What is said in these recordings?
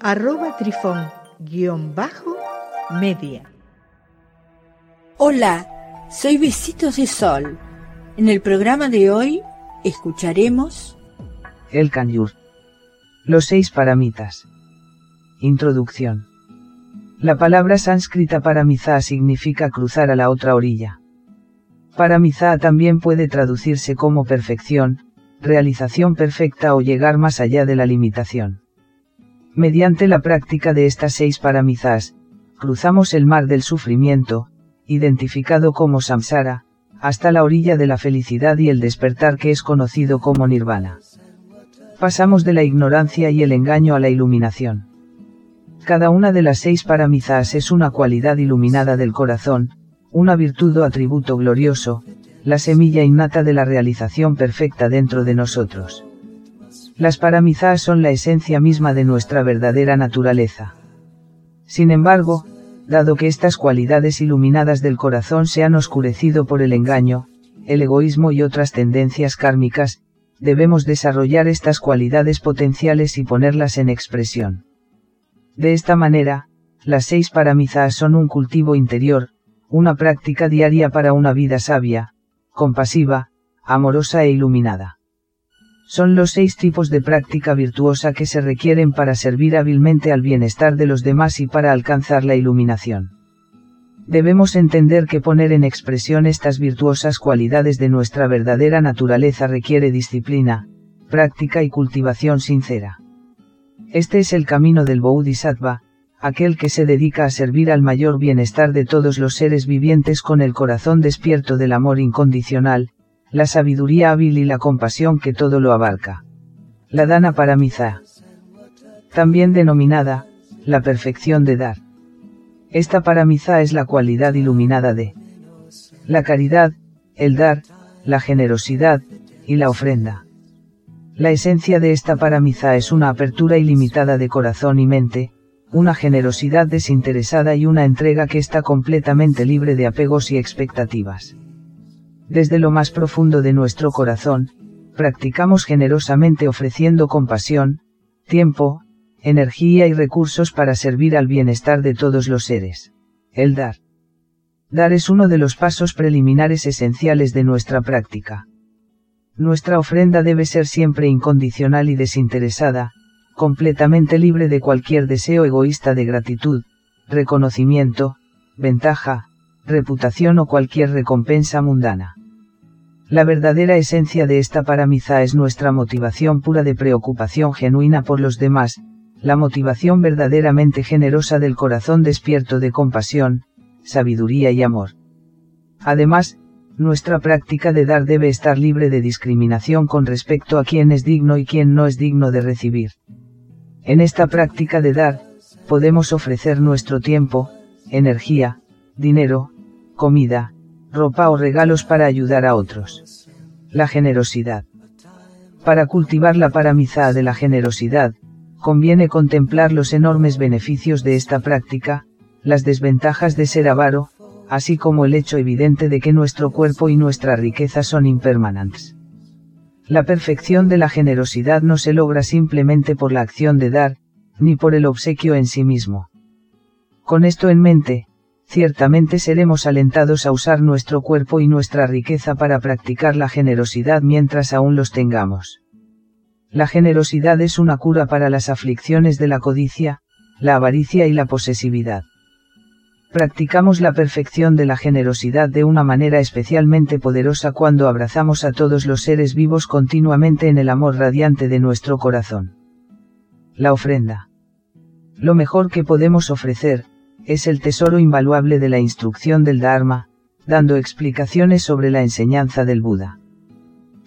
arroba trifón-media. Hola, soy Besitos de Sol. En el programa de hoy escucharemos El Kanyur. Los seis paramitas. Introducción. La palabra sánscrita paramiza significa cruzar a la otra orilla. Paramiza también puede traducirse como perfección, realización perfecta o llegar más allá de la limitación. Mediante la práctica de estas seis paramizas, cruzamos el mar del sufrimiento, identificado como samsara, hasta la orilla de la felicidad y el despertar que es conocido como nirvana. Pasamos de la ignorancia y el engaño a la iluminación. Cada una de las seis paramizas es una cualidad iluminada del corazón, una virtud o atributo glorioso, la semilla innata de la realización perfecta dentro de nosotros. Las paramizas son la esencia misma de nuestra verdadera naturaleza. Sin embargo, dado que estas cualidades iluminadas del corazón se han oscurecido por el engaño, el egoísmo y otras tendencias kármicas, debemos desarrollar estas cualidades potenciales y ponerlas en expresión. De esta manera, las seis paramizas son un cultivo interior, una práctica diaria para una vida sabia, compasiva, amorosa e iluminada. Son los seis tipos de práctica virtuosa que se requieren para servir hábilmente al bienestar de los demás y para alcanzar la iluminación. Debemos entender que poner en expresión estas virtuosas cualidades de nuestra verdadera naturaleza requiere disciplina, práctica y cultivación sincera. Este es el camino del Bodhisattva, aquel que se dedica a servir al mayor bienestar de todos los seres vivientes con el corazón despierto del amor incondicional, la sabiduría hábil y la compasión que todo lo abarca. La dana paramiza. También denominada, la perfección de dar. Esta paramiza es la cualidad iluminada de la caridad, el dar, la generosidad, y la ofrenda. La esencia de esta paramiza es una apertura ilimitada de corazón y mente, una generosidad desinteresada y una entrega que está completamente libre de apegos y expectativas. Desde lo más profundo de nuestro corazón, practicamos generosamente ofreciendo compasión, tiempo, energía y recursos para servir al bienestar de todos los seres. El dar. Dar es uno de los pasos preliminares esenciales de nuestra práctica. Nuestra ofrenda debe ser siempre incondicional y desinteresada, completamente libre de cualquier deseo egoísta de gratitud, reconocimiento, ventaja, reputación o cualquier recompensa mundana. La verdadera esencia de esta paramiza es nuestra motivación pura de preocupación genuina por los demás, la motivación verdaderamente generosa del corazón despierto de compasión, sabiduría y amor. Además, nuestra práctica de dar debe estar libre de discriminación con respecto a quién es digno y quién no es digno de recibir. En esta práctica de dar, podemos ofrecer nuestro tiempo, energía, dinero, comida, ropa o regalos para ayudar a otros. La generosidad. Para cultivar la paramizada de la generosidad, conviene contemplar los enormes beneficios de esta práctica, las desventajas de ser avaro, así como el hecho evidente de que nuestro cuerpo y nuestra riqueza son impermanentes. La perfección de la generosidad no se logra simplemente por la acción de dar, ni por el obsequio en sí mismo. Con esto en mente, ciertamente seremos alentados a usar nuestro cuerpo y nuestra riqueza para practicar la generosidad mientras aún los tengamos. La generosidad es una cura para las aflicciones de la codicia, la avaricia y la posesividad practicamos la perfección de la generosidad de una manera especialmente poderosa cuando abrazamos a todos los seres vivos continuamente en el amor radiante de nuestro corazón. La ofrenda. Lo mejor que podemos ofrecer, es el tesoro invaluable de la instrucción del Dharma, dando explicaciones sobre la enseñanza del Buda.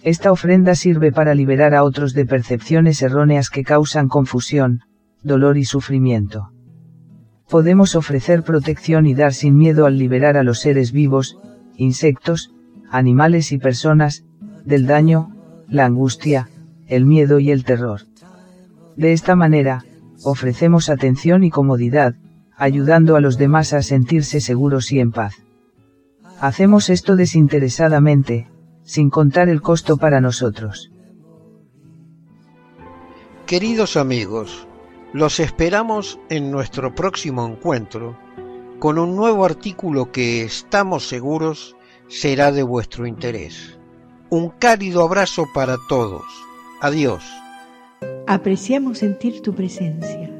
Esta ofrenda sirve para liberar a otros de percepciones erróneas que causan confusión, dolor y sufrimiento. podemos ofrecer protección y dar sin miedo al liberar a los seres vivos, insectos, animales y personas, del daño, la angustia, el miedo y el terror. De esta manera, ofrecemos atención y comodidad, ayudando a los demás a sentirse seguros y en paz. Hacemos esto desinteresadamente, sin contar el costo para nosotros. Queridos amigos, los esperamos en nuestro próximo encuentro con un nuevo artículo que estamos seguros será de vuestro interés. Un cálido abrazo para todos. Adiós. Apreciamos sentir tu presencia.